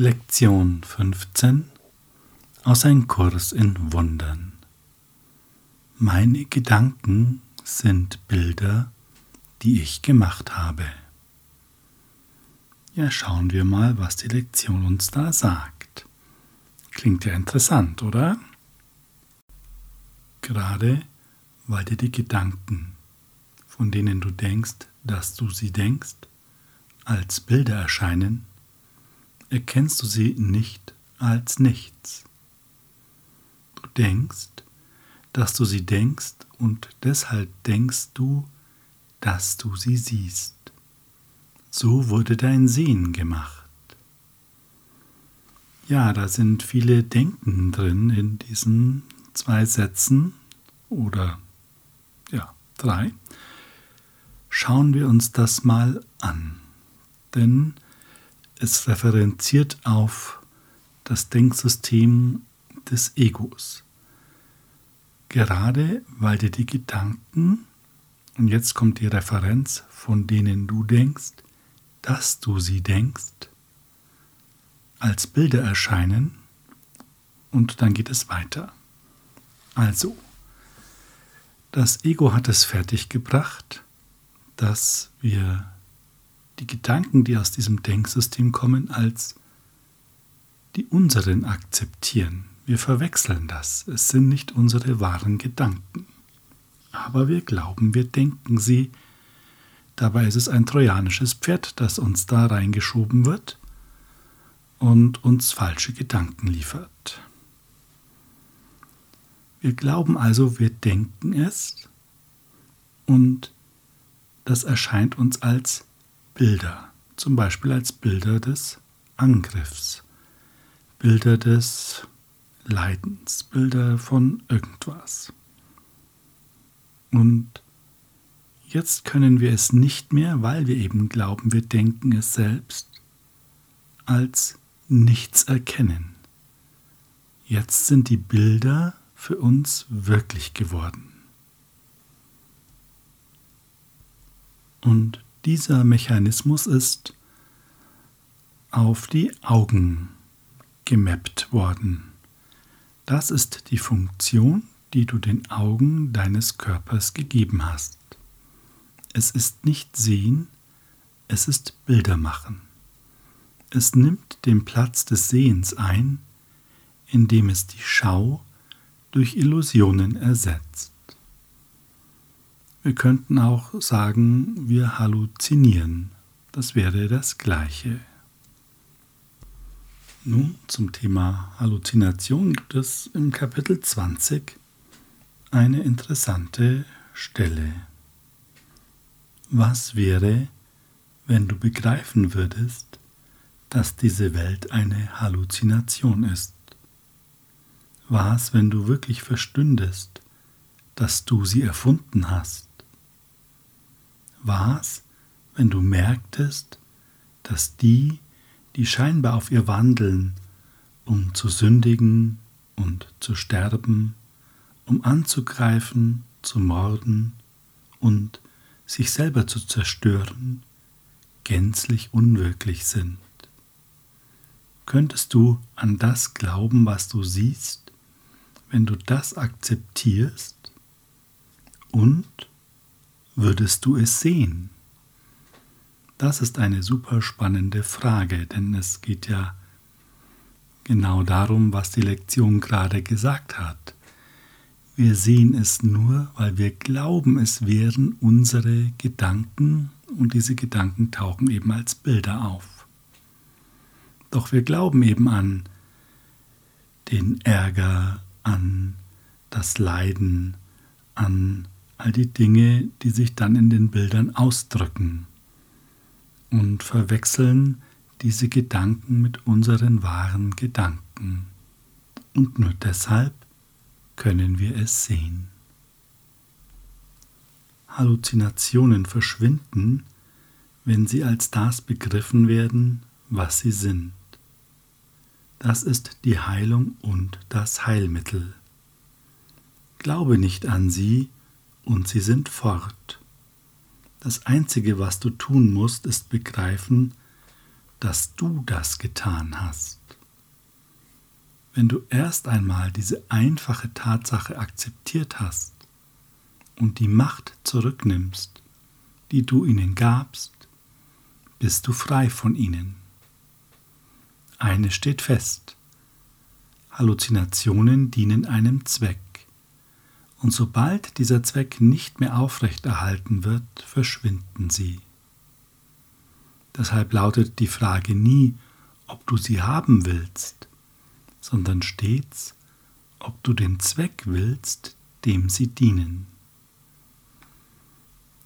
Lektion 15 aus Ein Kurs in Wundern. Meine Gedanken sind Bilder, die ich gemacht habe. Ja, schauen wir mal, was die Lektion uns da sagt. Klingt ja interessant, oder? Gerade weil dir die Gedanken, von denen du denkst, dass du sie denkst, als Bilder erscheinen, erkennst du sie nicht als nichts. Du denkst, dass du sie denkst und deshalb denkst du, dass du sie siehst. So wurde dein Sehen gemacht. Ja, da sind viele Denken drin in diesen zwei Sätzen oder ja, drei. Schauen wir uns das mal an, denn es referenziert auf das Denksystem des Egos. Gerade weil dir die Gedanken, und jetzt kommt die Referenz, von denen du denkst, dass du sie denkst, als Bilder erscheinen und dann geht es weiter. Also, das Ego hat es fertiggebracht, dass wir die Gedanken, die aus diesem Denksystem kommen, als die unseren akzeptieren. Wir verwechseln das. Es sind nicht unsere wahren Gedanken. Aber wir glauben, wir denken sie. Dabei ist es ein trojanisches Pferd, das uns da reingeschoben wird und uns falsche Gedanken liefert. Wir glauben also, wir denken es und das erscheint uns als Bilder, zum Beispiel als Bilder des Angriffs, Bilder des Leidens, Bilder von irgendwas. Und jetzt können wir es nicht mehr, weil wir eben glauben, wir denken es selbst, als nichts erkennen. Jetzt sind die Bilder für uns wirklich geworden. Und dieser Mechanismus ist auf die Augen gemappt worden. Das ist die Funktion, die du den Augen deines Körpers gegeben hast. Es ist nicht Sehen, es ist Bilder machen. Es nimmt den Platz des Sehens ein, indem es die Schau durch Illusionen ersetzt. Wir könnten auch sagen, wir halluzinieren. Das wäre das Gleiche. Nun zum Thema Halluzination gibt es im Kapitel 20 eine interessante Stelle. Was wäre, wenn du begreifen würdest, dass diese Welt eine Halluzination ist? Was, wenn du wirklich verstündest, dass du sie erfunden hast? Was, wenn du merktest, dass die, die scheinbar auf ihr wandeln, um zu sündigen und zu sterben, um anzugreifen, zu morden und sich selber zu zerstören, gänzlich unwirklich sind. Könntest du an das glauben, was du siehst, wenn du das akzeptierst und würdest du es sehen? Das ist eine super spannende Frage, denn es geht ja genau darum, was die Lektion gerade gesagt hat. Wir sehen es nur, weil wir glauben, es wären unsere Gedanken und diese Gedanken tauchen eben als Bilder auf. Doch wir glauben eben an den Ärger, an das Leiden, an all die Dinge, die sich dann in den Bildern ausdrücken und verwechseln diese Gedanken mit unseren wahren Gedanken. Und nur deshalb können wir es sehen. Halluzinationen verschwinden, wenn sie als das begriffen werden, was sie sind. Das ist die Heilung und das Heilmittel. Glaube nicht an sie, und sie sind fort. Das Einzige, was du tun musst, ist begreifen, dass du das getan hast. Wenn du erst einmal diese einfache Tatsache akzeptiert hast und die Macht zurücknimmst, die du ihnen gabst, bist du frei von ihnen. Eine steht fest. Halluzinationen dienen einem Zweck. Und sobald dieser Zweck nicht mehr aufrechterhalten wird, verschwinden sie. Deshalb lautet die Frage nie, ob du sie haben willst, sondern stets, ob du den Zweck willst, dem sie dienen.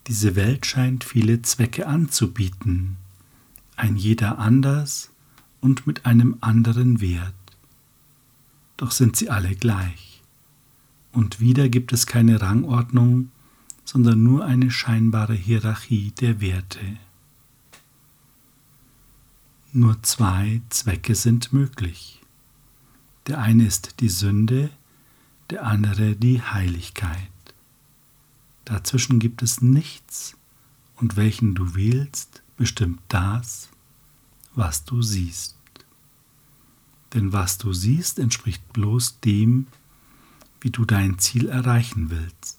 Diese Welt scheint viele Zwecke anzubieten, ein jeder anders und mit einem anderen Wert. Doch sind sie alle gleich. Und wieder gibt es keine Rangordnung, sondern nur eine scheinbare Hierarchie der Werte. Nur zwei Zwecke sind möglich. Der eine ist die Sünde, der andere die Heiligkeit. Dazwischen gibt es nichts, und welchen du wählst, bestimmt das, was du siehst. Denn was du siehst, entspricht bloß dem, wie du dein Ziel erreichen willst.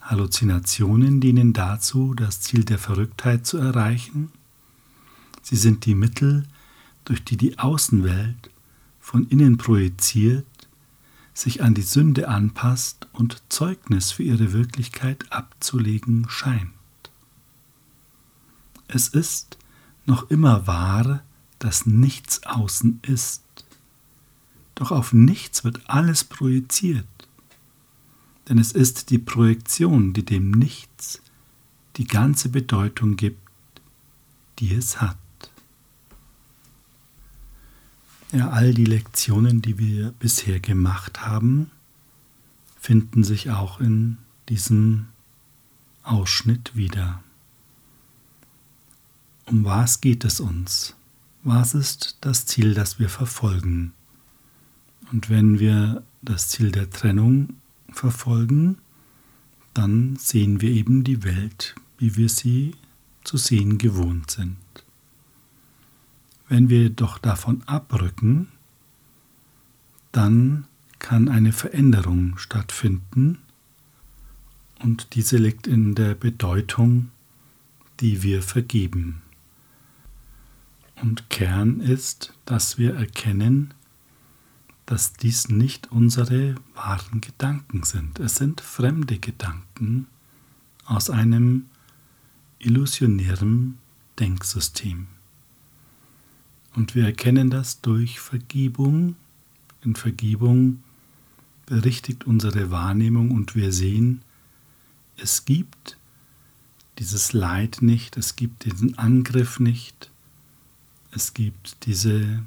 Halluzinationen dienen dazu, das Ziel der Verrücktheit zu erreichen. Sie sind die Mittel, durch die die Außenwelt von innen projiziert, sich an die Sünde anpasst und Zeugnis für ihre Wirklichkeit abzulegen scheint. Es ist noch immer wahr, dass nichts außen ist. Doch auf nichts wird alles projiziert. Denn es ist die Projektion, die dem Nichts die ganze Bedeutung gibt, die es hat. Ja, all die Lektionen, die wir bisher gemacht haben, finden sich auch in diesem Ausschnitt wieder. Um was geht es uns? Was ist das Ziel, das wir verfolgen? Und wenn wir das Ziel der Trennung verfolgen, dann sehen wir eben die Welt, wie wir sie zu sehen gewohnt sind. Wenn wir jedoch davon abrücken, dann kann eine Veränderung stattfinden und diese liegt in der Bedeutung, die wir vergeben. Und Kern ist, dass wir erkennen, dass dies nicht unsere wahren Gedanken sind. Es sind fremde Gedanken aus einem illusionären Denksystem. Und wir erkennen das durch Vergebung. In Vergebung berichtigt unsere Wahrnehmung und wir sehen, es gibt dieses Leid nicht, es gibt diesen Angriff nicht, es gibt diese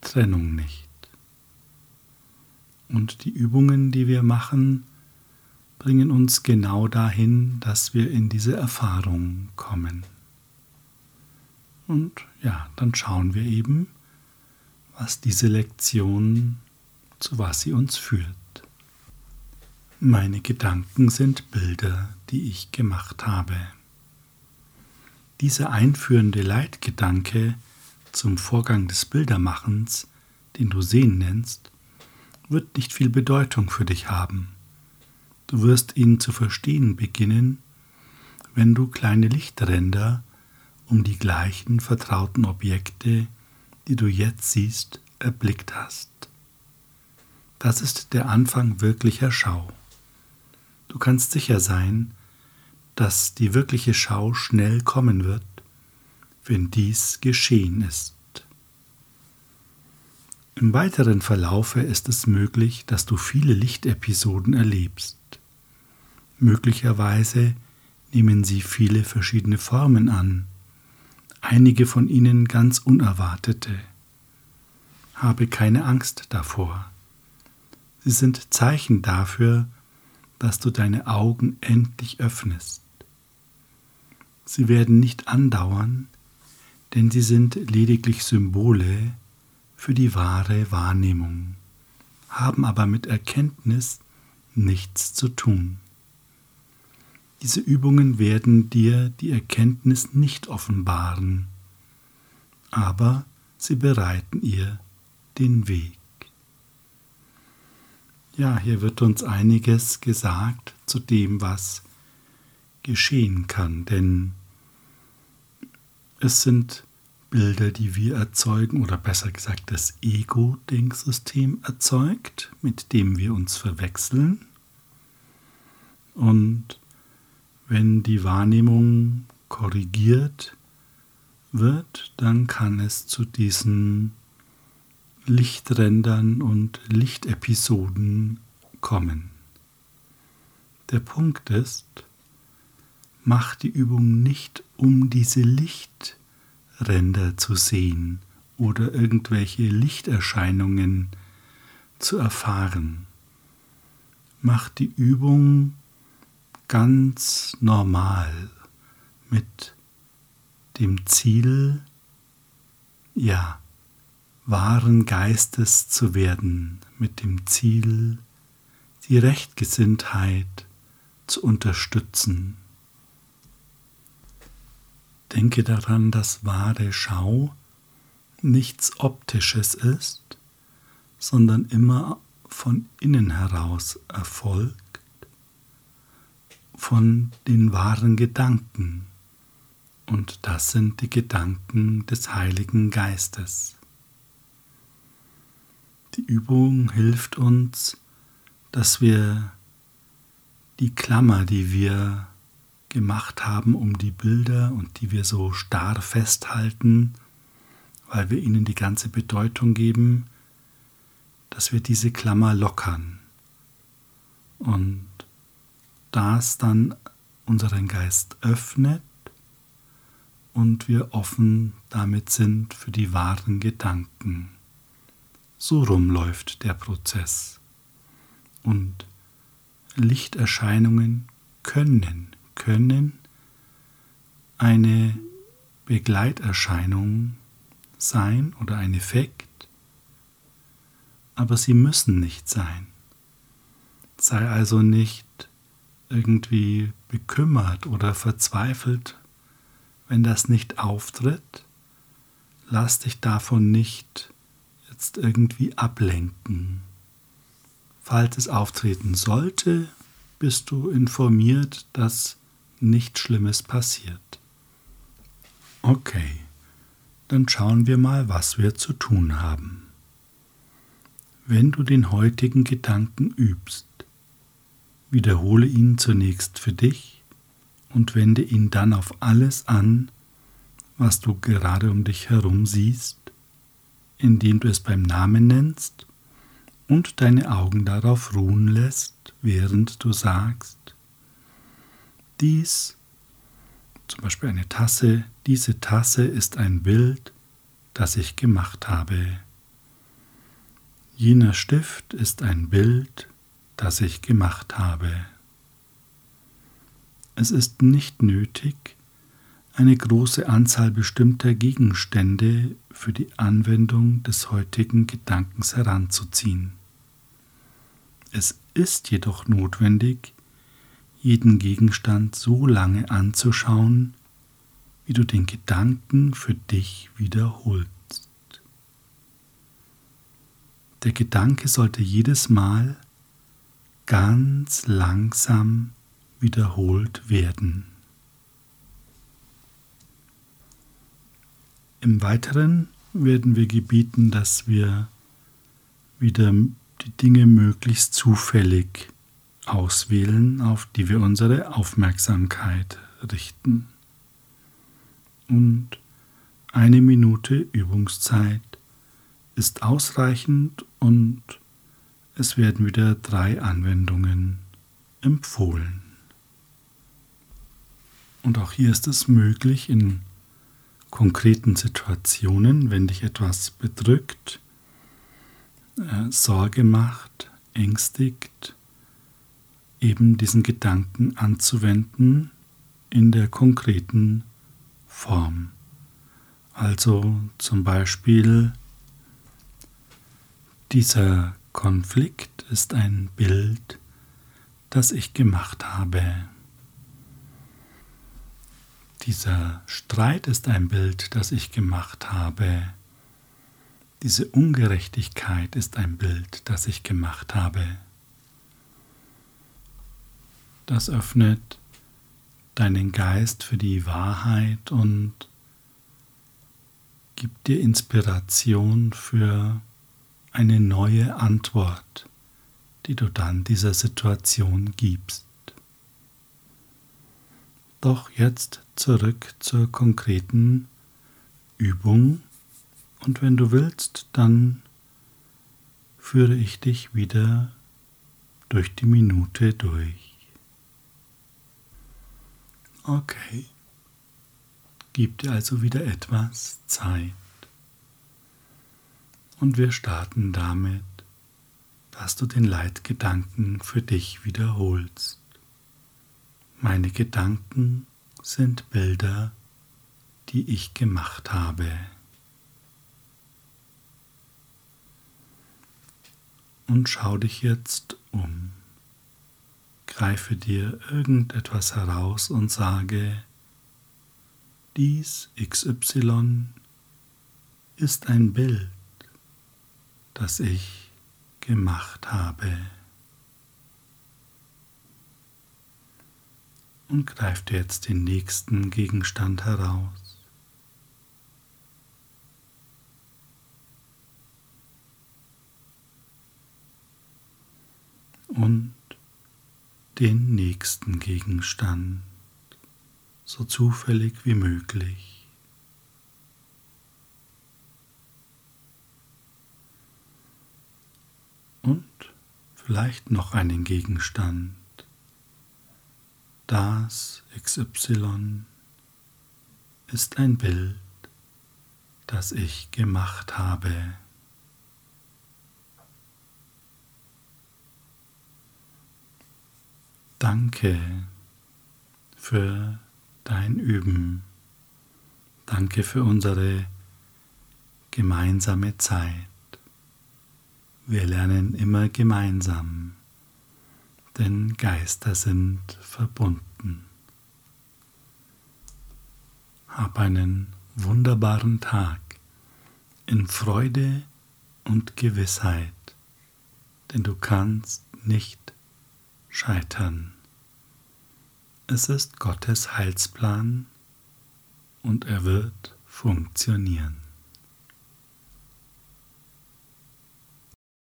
Trennung nicht. Und die Übungen, die wir machen, bringen uns genau dahin, dass wir in diese Erfahrung kommen. Und ja, dann schauen wir eben, was diese Lektion, zu was sie uns führt. Meine Gedanken sind Bilder, die ich gemacht habe. Dieser einführende Leitgedanke zum Vorgang des Bildermachens, den du Sehen nennst, wird nicht viel Bedeutung für dich haben. Du wirst ihn zu verstehen beginnen, wenn du kleine Lichtränder um die gleichen vertrauten Objekte, die du jetzt siehst, erblickt hast. Das ist der Anfang wirklicher Schau. Du kannst sicher sein, dass die wirkliche Schau schnell kommen wird, wenn dies geschehen ist. Im weiteren Verlaufe ist es möglich, dass du viele Lichtepisoden erlebst. Möglicherweise nehmen sie viele verschiedene Formen an, einige von ihnen ganz unerwartete. Habe keine Angst davor. Sie sind Zeichen dafür, dass du deine Augen endlich öffnest. Sie werden nicht andauern, denn sie sind lediglich Symbole für die wahre Wahrnehmung, haben aber mit Erkenntnis nichts zu tun. Diese Übungen werden dir die Erkenntnis nicht offenbaren, aber sie bereiten ihr den Weg. Ja, hier wird uns einiges gesagt zu dem, was geschehen kann, denn es sind Bilder, die wir erzeugen, oder besser gesagt das Ego-Denksystem erzeugt, mit dem wir uns verwechseln. Und wenn die Wahrnehmung korrigiert wird, dann kann es zu diesen Lichträndern und Lichtepisoden kommen. Der Punkt ist, mach die Übung nicht um diese Lichtränder zu sehen oder irgendwelche Lichterscheinungen zu erfahren. Mach die Übung ganz normal mit dem Ziel, ja, wahren Geistes zu werden, mit dem Ziel, die Rechtgesinntheit zu unterstützen. Denke daran, dass wahre Schau nichts Optisches ist, sondern immer von innen heraus erfolgt von den wahren Gedanken. Und das sind die Gedanken des Heiligen Geistes. Die Übung hilft uns, dass wir die Klammer, die wir gemacht haben um die Bilder und die wir so starr festhalten, weil wir ihnen die ganze Bedeutung geben, dass wir diese Klammer lockern und das dann unseren Geist öffnet und wir offen damit sind für die wahren Gedanken. So rumläuft der Prozess. Und Lichterscheinungen können, können eine Begleiterscheinung sein oder ein Effekt, aber sie müssen nicht sein. Sei also nicht irgendwie bekümmert oder verzweifelt, wenn das nicht auftritt, lass dich davon nicht jetzt irgendwie ablenken. Falls es auftreten sollte, bist du informiert, dass nichts Schlimmes passiert. Okay, dann schauen wir mal, was wir zu tun haben. Wenn du den heutigen Gedanken übst, Wiederhole ihn zunächst für dich und wende ihn dann auf alles an, was du gerade um dich herum siehst, indem du es beim Namen nennst und deine Augen darauf ruhen lässt, während du sagst, dies, zum Beispiel eine Tasse, diese Tasse ist ein Bild, das ich gemacht habe. Jener Stift ist ein Bild, das ich gemacht habe. Es ist nicht nötig, eine große Anzahl bestimmter Gegenstände für die Anwendung des heutigen Gedankens heranzuziehen. Es ist jedoch notwendig, jeden Gegenstand so lange anzuschauen, wie du den Gedanken für dich wiederholst. Der Gedanke sollte jedes Mal ganz langsam wiederholt werden. Im Weiteren werden wir gebieten, dass wir wieder die Dinge möglichst zufällig auswählen, auf die wir unsere Aufmerksamkeit richten. Und eine Minute Übungszeit ist ausreichend und es werden wieder drei Anwendungen empfohlen. Und auch hier ist es möglich, in konkreten Situationen, wenn dich etwas bedrückt, äh, Sorge macht, ängstigt, eben diesen Gedanken anzuwenden in der konkreten Form. Also zum Beispiel dieser Konflikt ist ein Bild, das ich gemacht habe. Dieser Streit ist ein Bild, das ich gemacht habe. Diese Ungerechtigkeit ist ein Bild, das ich gemacht habe. Das öffnet deinen Geist für die Wahrheit und gibt dir Inspiration für eine neue Antwort, die du dann dieser Situation gibst. Doch jetzt zurück zur konkreten Übung und wenn du willst, dann führe ich dich wieder durch die Minute durch. Okay. Gib dir also wieder etwas Zeit. Und wir starten damit, dass du den Leitgedanken für dich wiederholst. Meine Gedanken sind Bilder, die ich gemacht habe. Und schau dich jetzt um. Greife dir irgendetwas heraus und sage, dies XY ist ein Bild, das ich gemacht habe. und greif dir jetzt den nächsten Gegenstand heraus. Und den nächsten Gegenstand, so zufällig wie möglich. Und vielleicht noch einen Gegenstand das XY ist ein Bild, das ich gemacht habe. Danke für dein Üben. Danke für unsere gemeinsame Zeit. Wir lernen immer gemeinsam denn Geister sind verbunden. Hab einen wunderbaren Tag in Freude und Gewissheit, denn du kannst nicht scheitern. Es ist Gottes Heilsplan und er wird funktionieren.